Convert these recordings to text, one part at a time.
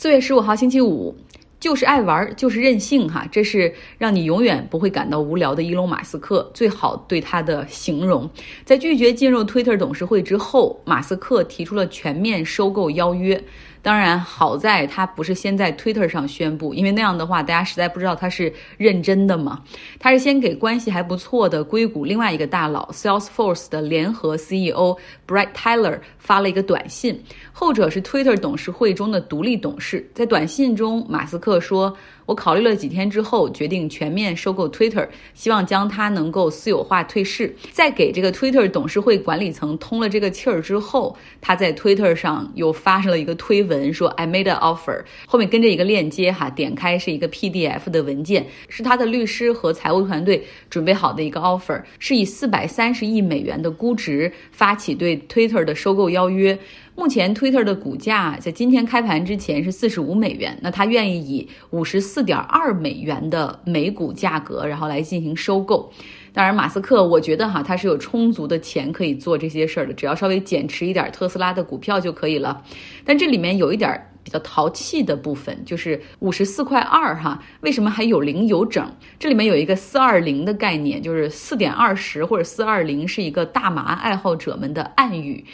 四月十五号星期五，就是爱玩，就是任性哈，这是让你永远不会感到无聊的伊隆马斯克最好对他的形容。在拒绝进入 Twitter 董事会之后，马斯克提出了全面收购邀约。当然，好在他不是先在 Twitter 上宣布，因为那样的话，大家实在不知道他是认真的嘛。他是先给关系还不错的硅谷另外一个大佬 Salesforce 的联合 CEO Brett Tyler 发了一个短信，后者是 Twitter 董事会中的独立董事。在短信中，马斯克说。我考虑了几天之后，决定全面收购 Twitter，希望将它能够私有化退市。在给这个 Twitter 董事会管理层通了这个气儿之后，他在 Twitter 上又发上了一个推文，说 I made an offer，后面跟着一个链接哈，点开是一个 PDF 的文件，是他的律师和财务团队准备好的一个 offer，是以四百三十亿美元的估值发起对 Twitter 的收购邀约。目前，Twitter 的股价在今天开盘之前是四十五美元。那他愿意以五十四点二美元的每股价格，然后来进行收购。当然，马斯克，我觉得哈，他是有充足的钱可以做这些事儿的，只要稍微减持一点特斯拉的股票就可以了。但这里面有一点比较淘气的部分，就是五十四块二哈，为什么还有零有整？这里面有一个四二零的概念，就是四点二十或者四二零是一个大麻爱好者们的暗语。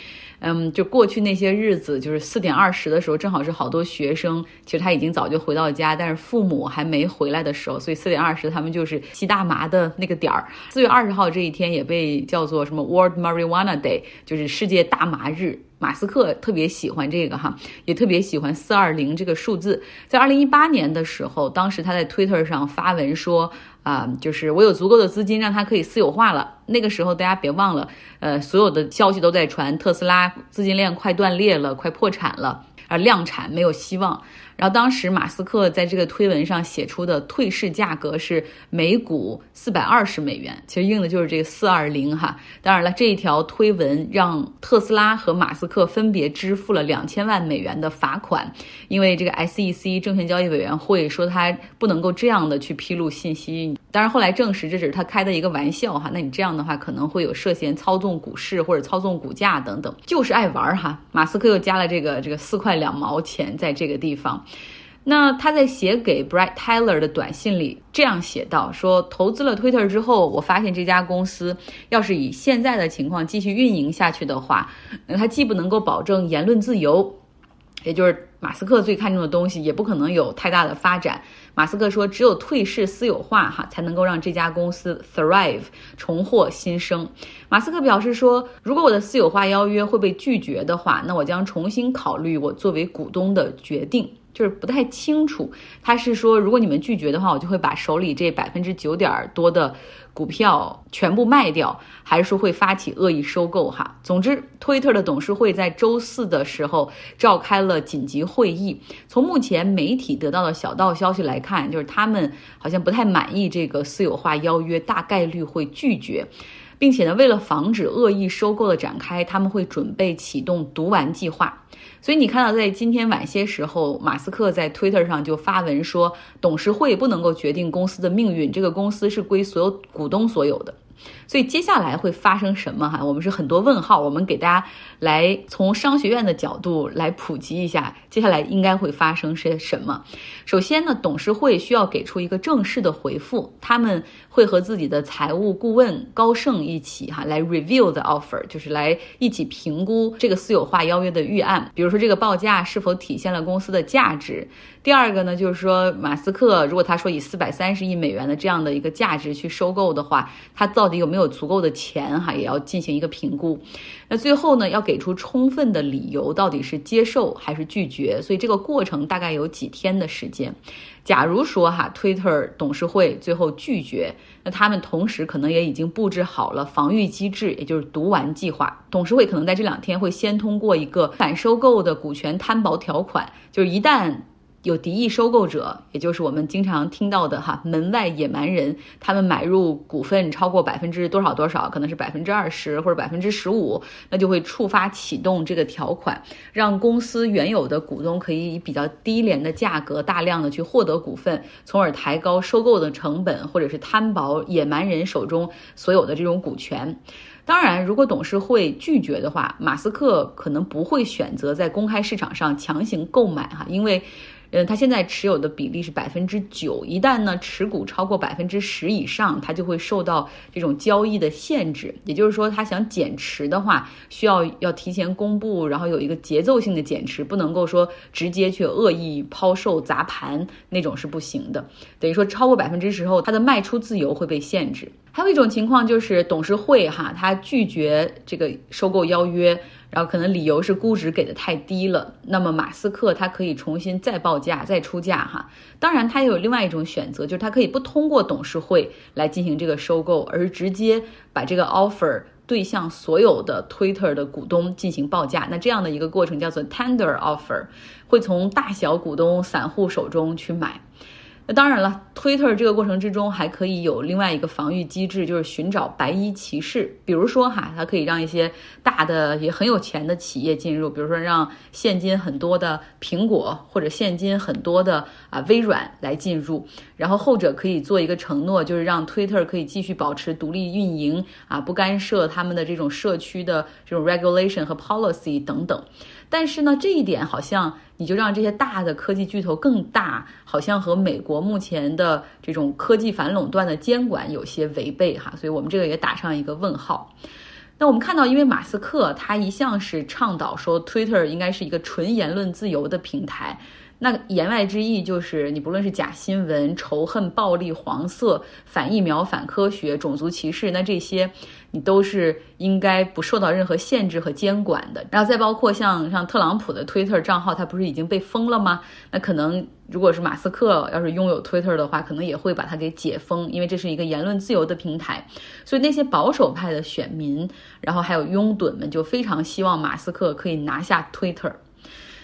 嗯，就过去那些日子，就是四点二十的时候，正好是好多学生，其实他已经早就回到家，但是父母还没回来的时候，所以四点二十他们就是吸大麻的那个点儿。四月二十号这一天也被叫做什么 World Marijuana Day，就是世界大麻日。马斯克特别喜欢这个哈，也特别喜欢四二零这个数字。在二零一八年的时候，当时他在 Twitter 上发文说啊，就是我有足够的资金让它可以私有化了。那个时候大家别忘了，呃，所有的消息都在传特斯拉资金链快断裂了，快破产了。而量产没有希望。然后当时马斯克在这个推文上写出的退市价格是每股四百二十美元，其实应的就是这个四二零哈。当然了，这一条推文让特斯拉和马斯克分别支付了两千万美元的罚款，因为这个 SEC 证券交易委员会说他不能够这样的去披露信息。当然后来证实这只是他开的一个玩笑哈。那你这样的话可能会有涉嫌操纵股市或者操纵股价等等，就是爱玩哈。马斯克又加了这个这个四块两毛钱在这个地方。那他在写给 Brett Tyler 的短信里这样写道：“说投资了 Twitter 之后，我发现这家公司要是以现在的情况继续运营下去的话，那它既不能够保证言论自由，也就是马斯克最看重的东西，也不可能有太大的发展。马斯克说，只有退市私有化，哈，才能够让这家公司 thrive 重获新生。马斯克表示说，如果我的私有化邀约会被拒绝的话，那我将重新考虑我作为股东的决定。”就是不太清楚，他是说，如果你们拒绝的话，我就会把手里这百分之九点多的股票全部卖掉，还是说会发起恶意收购？哈，总之推特的董事会在周四的时候召开了紧急会议。从目前媒体得到的小道消息来看，就是他们好像不太满意这个私有化邀约，大概率会拒绝，并且呢，为了防止恶意收购的展开，他们会准备启动毒丸计划。所以你看到，在今天晚些时候，马斯克在 Twitter 上就发文说，董事会不能够决定公司的命运，这个公司是归所有股东所有的。所以接下来会发生什么？哈，我们是很多问号。我们给大家来从商学院的角度来普及一下，接下来应该会发生些什么。首先呢，董事会需要给出一个正式的回复，他们会和自己的财务顾问高盛一起哈来 review the offer，就是来一起评估这个私有化邀约的预案，比如说这个报价是否体现了公司的价值。第二个呢，就是说马斯克如果他说以四百三十亿美元的这样的一个价值去收购的话，他造到底有没有足够的钱哈，也要进行一个评估。那最后呢，要给出充分的理由，到底是接受还是拒绝。所以这个过程大概有几天的时间。假如说哈，Twitter 董事会最后拒绝，那他们同时可能也已经布置好了防御机制，也就是毒丸计划。董事会可能在这两天会先通过一个反收购的股权摊薄条款，就是一旦。有敌意收购者，也就是我们经常听到的哈门外野蛮人，他们买入股份超过百分之多少多少，可能是百分之二十或者百分之十五，那就会触发启动这个条款，让公司原有的股东可以以比较低廉的价格大量的去获得股份，从而抬高收购的成本，或者是摊薄野蛮人手中所有的这种股权。当然，如果董事会拒绝的话，马斯克可能不会选择在公开市场上强行购买哈，因为。嗯，他现在持有的比例是百分之九，一旦呢持股超过百分之十以上，它就会受到这种交易的限制。也就是说，他想减持的话，需要要提前公布，然后有一个节奏性的减持，不能够说直接去恶意抛售砸盘那种是不行的。等于说超过百分之十后，他的卖出自由会被限制。还有一种情况就是董事会哈，他拒绝这个收购邀约。然后可能理由是估值给的太低了，那么马斯克他可以重新再报价再出价哈。当然他也有另外一种选择，就是他可以不通过董事会来进行这个收购，而直接把这个 offer 对向所有的 Twitter 的股东进行报价。那这样的一个过程叫做 tender offer，会从大小股东、散户手中去买。那当然了，Twitter 这个过程之中还可以有另外一个防御机制，就是寻找白衣骑士。比如说哈，它可以让一些大的也很有钱的企业进入，比如说让现金很多的苹果或者现金很多的啊微软来进入，然后后者可以做一个承诺，就是让 Twitter 可以继续保持独立运营啊，不干涉他们的这种社区的这种 regulation 和 policy 等等。但是呢，这一点好像你就让这些大的科技巨头更大，好像和美国目前的这种科技反垄断的监管有些违背哈，所以我们这个也打上一个问号。那我们看到，因为马斯克他一向是倡导说，Twitter 应该是一个纯言论自由的平台。那言外之意就是，你不论是假新闻、仇恨、暴力、黄色、反疫苗、反科学、种族歧视，那这些你都是应该不受到任何限制和监管的。然后再包括像像特朗普的 Twitter 账号，他不是已经被封了吗？那可能如果是马斯克要是拥有 Twitter 的话，可能也会把它给解封，因为这是一个言论自由的平台。所以那些保守派的选民，然后还有拥趸们，就非常希望马斯克可以拿下 Twitter。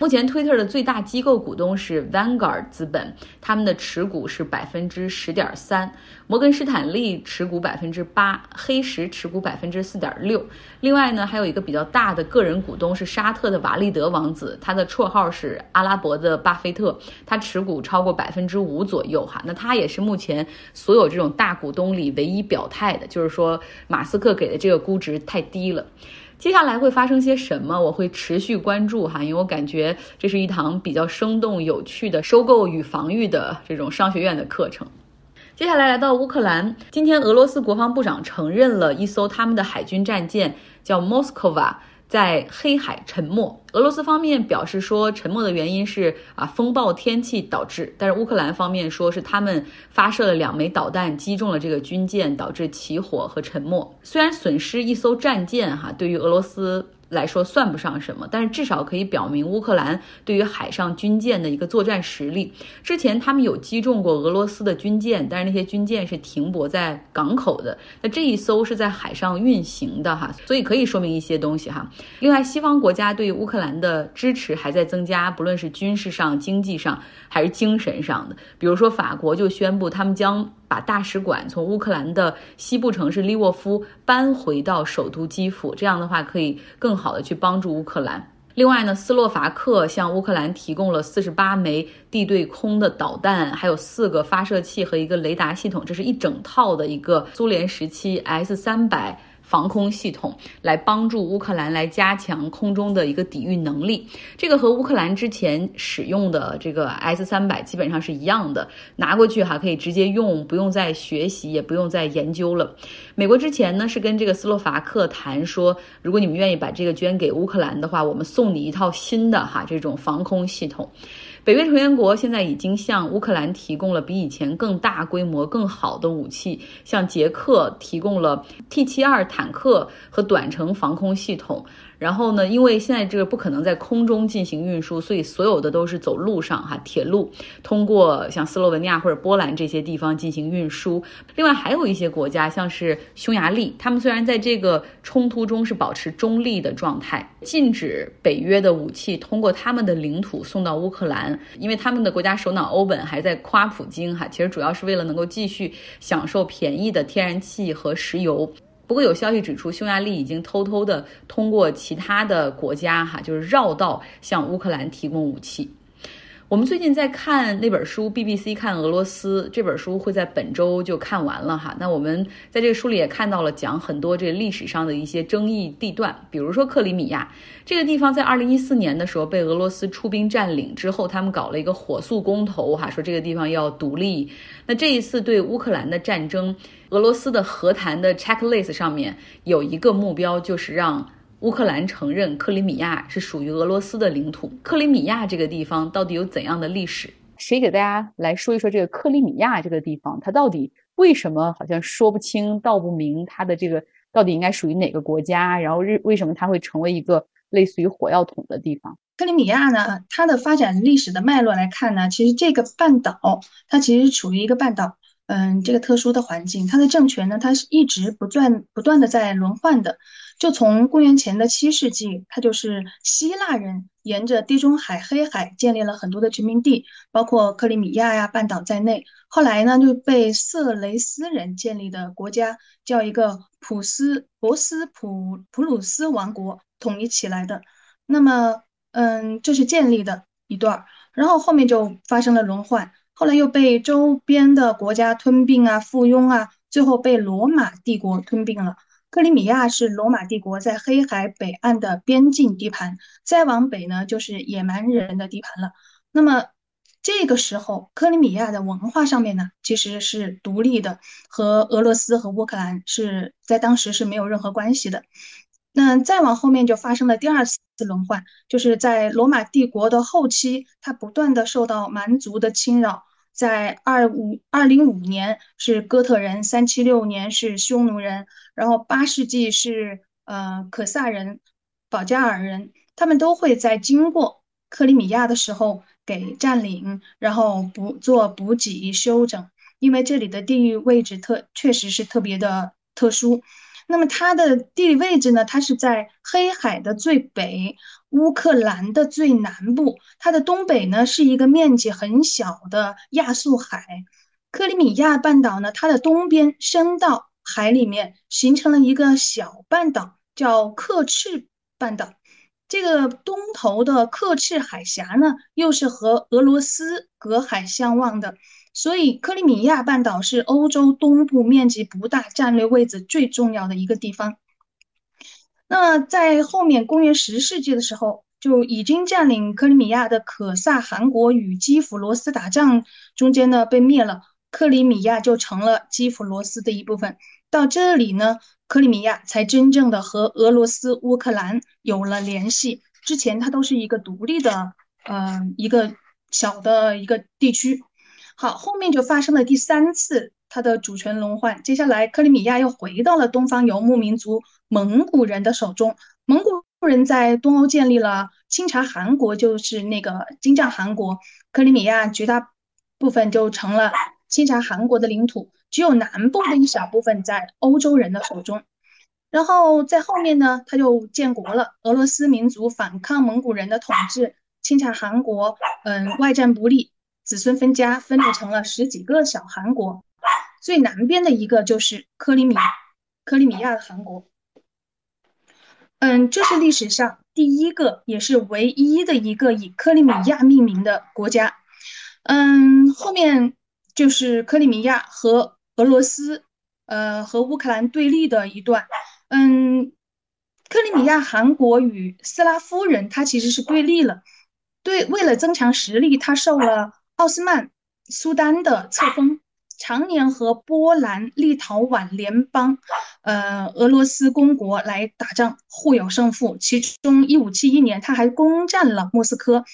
目前，Twitter 的最大机构股东是 Vanguard 资本，他们的持股是百分之十点三。摩根士坦利持股百分之八，黑石持股百分之四点六。另外呢，还有一个比较大的个人股东是沙特的瓦利德王子，他的绰号是阿拉伯的巴菲特，他持股超过百分之五左右哈。那他也是目前所有这种大股东里唯一表态的，就是说马斯克给的这个估值太低了。接下来会发生些什么？我会持续关注哈，因为我感觉这是一堂比较生动有趣的收购与防御的这种商学院的课程。接下来来到乌克兰，今天俄罗斯国防部长承认了一艘他们的海军战舰叫 Moskva。在黑海沉没，俄罗斯方面表示说沉没的原因是啊风暴天气导致，但是乌克兰方面说是他们发射了两枚导弹击中了这个军舰，导致起火和沉没。虽然损失一艘战舰哈，对于俄罗斯。来说算不上什么，但是至少可以表明乌克兰对于海上军舰的一个作战实力。之前他们有击中过俄罗斯的军舰，但是那些军舰是停泊在港口的。那这一艘是在海上运行的哈，所以可以说明一些东西哈。另外，西方国家对乌克兰的支持还在增加，不论是军事上、经济上还是精神上的。比如说，法国就宣布他们将。把大使馆从乌克兰的西部城市利沃夫搬回到首都基辅，这样的话可以更好的去帮助乌克兰。另外呢，斯洛伐克向乌克兰提供了四十八枚地对空的导弹，还有四个发射器和一个雷达系统，这是一整套的一个苏联时期 S 三百。防空系统来帮助乌克兰来加强空中的一个抵御能力，这个和乌克兰之前使用的这个 S 三百基本上是一样的，拿过去哈可以直接用，不用再学习，也不用再研究了。美国之前呢是跟这个斯洛伐克谈说，如果你们愿意把这个捐给乌克兰的话，我们送你一套新的哈这种防空系统。北约成员国现在已经向乌克兰提供了比以前更大规模、更好的武器，向捷克提供了 T 七二坦克和短程防空系统。然后呢，因为现在这个不可能在空中进行运输，所以所有的都是走路上哈，铁路通过像斯洛文尼亚或者波兰这些地方进行运输。另外还有一些国家，像是匈牙利，他们虽然在这个冲突中是保持中立的状态，禁止北约的武器通过他们的领土送到乌克兰，因为他们的国家首脑欧本还在夸普京哈，其实主要是为了能够继续享受便宜的天然气和石油。不过有消息指出，匈牙利已经偷偷的通过其他的国家哈，就是绕道向乌克兰提供武器。我们最近在看那本书，BBC 看俄罗斯这本书会在本周就看完了哈。那我们在这个书里也看到了讲很多这历史上的一些争议地段，比如说克里米亚这个地方，在二零一四年的时候被俄罗斯出兵占领之后，他们搞了一个火速公投哈，说这个地方要独立。那这一次对乌克兰的战争，俄罗斯的和谈的 checklist 上面有一个目标，就是让。乌克兰承认克里米亚是属于俄罗斯的领土。克里米亚这个地方到底有怎样的历史？谁给大家来说一说这个克里米亚这个地方？它到底为什么好像说不清道不明？它的这个到底应该属于哪个国家？然后日为什么它会成为一个类似于火药桶的地方？克里米亚呢？它的发展历史的脉络来看呢，其实这个半岛它其实处于一个半岛，嗯，这个特殊的环境，它的政权呢，它是一直不断不断的在轮换的。就从公元前的七世纪，它就是希腊人沿着地中海、黑海建立了很多的殖民地，包括克里米亚呀半岛在内。后来呢，就被色雷斯人建立的国家叫一个普斯博斯普普鲁斯王国统一起来的。那么，嗯，这是建立的一段儿，然后后面就发生了轮换，后来又被周边的国家吞并啊、附庸啊，最后被罗马帝国吞并了。克里米亚是罗马帝国在黑海北岸的边境地盘，再往北呢就是野蛮人的地盘了。那么这个时候，克里米亚的文化上面呢其实是独立的，和俄罗斯和乌克兰是在当时是没有任何关系的。那再往后面就发生了第二次轮换，就是在罗马帝国的后期，它不断的受到蛮族的侵扰。在二五二零五年是哥特人，三七六年是匈奴人，然后八世纪是呃可萨人、保加尔人，他们都会在经过克里米亚的时候给占领，然后补做补给修整，因为这里的地域位置特确实是特别的特殊。那么它的地理位置呢？它是在黑海的最北，乌克兰的最南部。它的东北呢是一个面积很小的亚速海。克里米亚半岛呢，它的东边伸到海里面，形成了一个小半岛，叫克赤半岛。这个东头的克赤海峡呢，又是和俄罗斯隔海相望的。所以，克里米亚半岛是欧洲东部面积不大、战略位置最重要的一个地方。那在后面公元十世纪的时候，就已经占领克里米亚的可萨汗国与基辅罗斯打仗，中间呢被灭了，克里米亚就成了基辅罗斯的一部分。到这里呢，克里米亚才真正的和俄罗斯、乌克兰有了联系。之前它都是一个独立的，呃，一个小的一个地区。好，后面就发生了第三次它的主权轮换。接下来，克里米亚又回到了东方游牧民族蒙古人的手中。蒙古人在东欧建立了清察汗国，就是那个金帐汗国。克里米亚绝大部分就成了清察汗国的领土，只有南部的一小部分在欧洲人的手中。然后在后面呢，他就建国了。俄罗斯民族反抗蒙古人的统治，清察汗国嗯外战不利。子孙分家，分裂成了十几个小韩国，最南边的一个就是克里米，克里米亚的韩国。嗯，这是历史上第一个，也是唯一的一个以克里米亚命名的国家。嗯，后面就是克里米亚和俄罗斯，呃，和乌克兰对立的一段。嗯，克里米亚韩国与斯拉夫人，他其实是对立了。对，为了增强实力，他受了。奥斯曼苏丹的册封，常年和波兰、立陶宛联邦、呃俄罗斯公国来打仗，互有胜负。其中，一五七一年，他还攻占了莫斯科，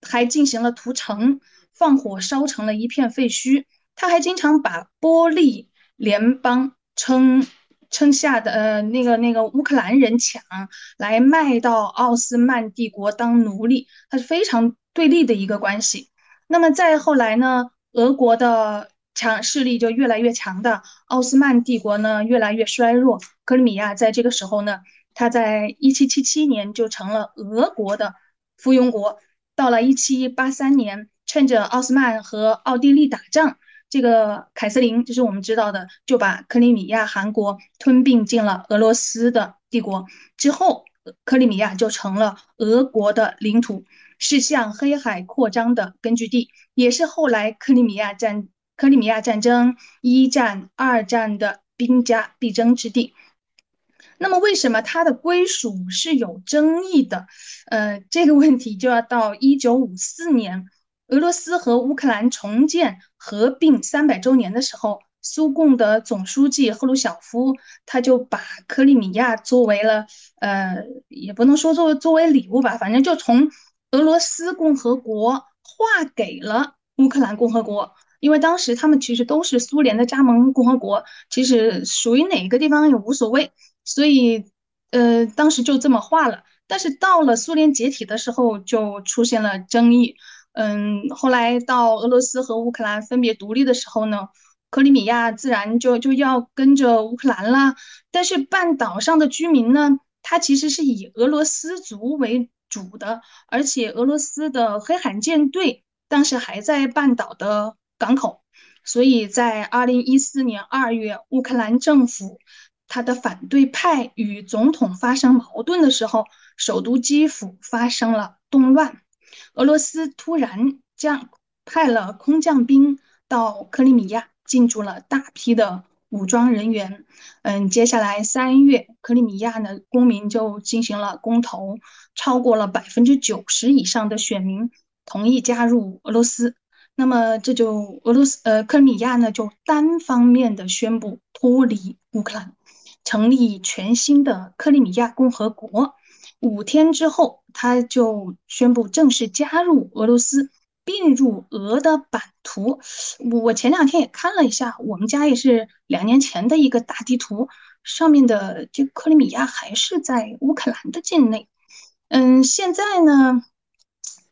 还进行了屠城，放火烧成了一片废墟。他还经常把波利联邦称称下的呃那个那个乌克兰人抢来卖到奥斯曼帝国当奴隶，他是非常对立的一个关系。那么再后来呢，俄国的强势力就越来越强大，奥斯曼帝国呢越来越衰弱。克里米亚在这个时候呢，它在一七七七年就成了俄国的附庸国。到了一七八三年，趁着奥斯曼和奥地利打仗，这个凯瑟琳就是我们知道的，就把克里米亚汗国吞并进了俄罗斯的帝国。之后，克里米亚就成了俄国的领土。是向黑海扩张的根据地，也是后来克里米亚战克里米亚战争一战、二战的兵家必争之地。那么，为什么它的归属是有争议的？呃，这个问题就要到一九五四年，俄罗斯和乌克兰重建合并三百周年的时候。苏共的总书记赫鲁晓夫，他就把克里米亚作为了，呃，也不能说作为作为礼物吧，反正就从俄罗斯共和国划给了乌克兰共和国，因为当时他们其实都是苏联的加盟共和国，其实属于哪个地方也无所谓，所以，呃，当时就这么划了。但是到了苏联解体的时候，就出现了争议。嗯，后来到俄罗斯和乌克兰分别独立的时候呢？克里米亚自然就就要跟着乌克兰啦，但是半岛上的居民呢，他其实是以俄罗斯族为主的，而且俄罗斯的黑海舰队当时还在半岛的港口，所以在二零一四年二月，乌克兰政府他的反对派与总统发生矛盾的时候，首都基辅发生了动乱，俄罗斯突然将派了空降兵到克里米亚。进驻了大批的武装人员，嗯，接下来三月，克里米亚呢公民就进行了公投，超过了百分之九十以上的选民同意加入俄罗斯，那么这就俄罗斯呃克里米亚呢就单方面的宣布脱离乌克兰，成立全新的克里米亚共和国，五天之后，他就宣布正式加入俄罗斯。并入俄的版图，我前两天也看了一下，我们家也是两年前的一个大地图，上面的这克里米亚还是在乌克兰的境内。嗯，现在呢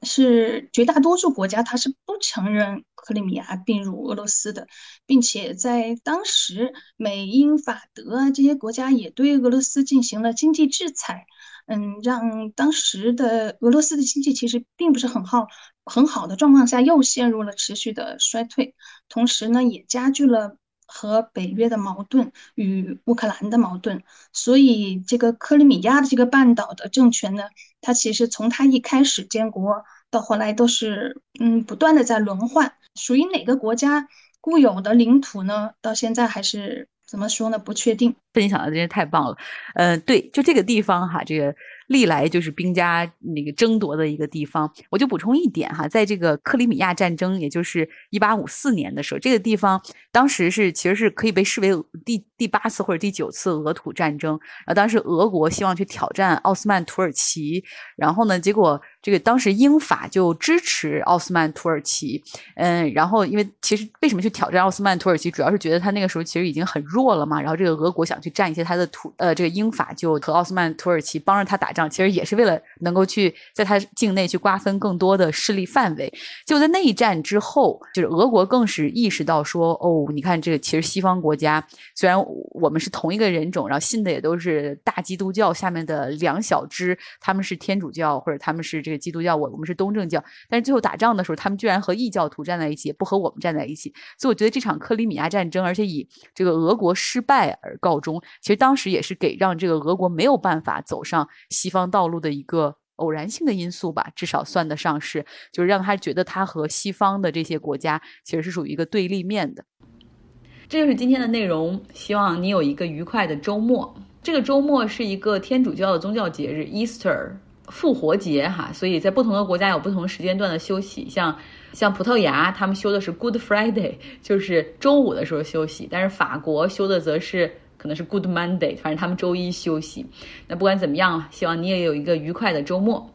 是绝大多数国家它是不承认克里米亚并入俄罗斯的，并且在当时美英法德啊这些国家也对俄罗斯进行了经济制裁。嗯，让当时的俄罗斯的经济其实并不是很好很好的状况下，又陷入了持续的衰退，同时呢，也加剧了和北约的矛盾与乌克兰的矛盾。所以，这个克里米亚的这个半岛的政权呢，它其实从它一开始建国到后来都是嗯不断的在轮换，属于哪个国家固有的领土呢？到现在还是。怎么说呢？不确定。分享的真是太棒了。呃，对，就这个地方哈，这个历来就是兵家那个争夺的一个地方。我就补充一点哈，在这个克里米亚战争，也就是一八五四年的时候，这个地方当时是其实是可以被视为第第八次或者第九次俄土战争。然后当时俄国希望去挑战奥斯曼土耳其，然后呢，结果。这个当时英法就支持奥斯曼土耳其，嗯，然后因为其实为什么去挑战奥斯曼土耳其，主要是觉得他那个时候其实已经很弱了嘛，然后这个俄国想去占一些他的土，呃，这个英法就和奥斯曼土耳其帮着他打仗，其实也是为了能够去在他境内去瓜分更多的势力范围。就在那一战之后，就是俄国更是意识到说，哦，你看这个其实西方国家虽然我们是同一个人种，然后信的也都是大基督教下面的两小支，他们是天主教或者他们是这个。基督教，我我们是东正教，但是最后打仗的时候，他们居然和异教徒站在一起，不和我们站在一起。所以我觉得这场克里米亚战争，而且以这个俄国失败而告终，其实当时也是给让这个俄国没有办法走上西方道路的一个偶然性的因素吧，至少算得上是，就是让他觉得他和西方的这些国家其实是属于一个对立面的。这就是今天的内容，希望你有一个愉快的周末。这个周末是一个天主教的宗教节日，Easter。复活节哈，所以在不同的国家有不同时间段的休息，像像葡萄牙他们休的是 Good Friday，就是周五的时候休息，但是法国休的则是可能是 Good Monday，反正他们周一休息。那不管怎么样，希望你也有一个愉快的周末。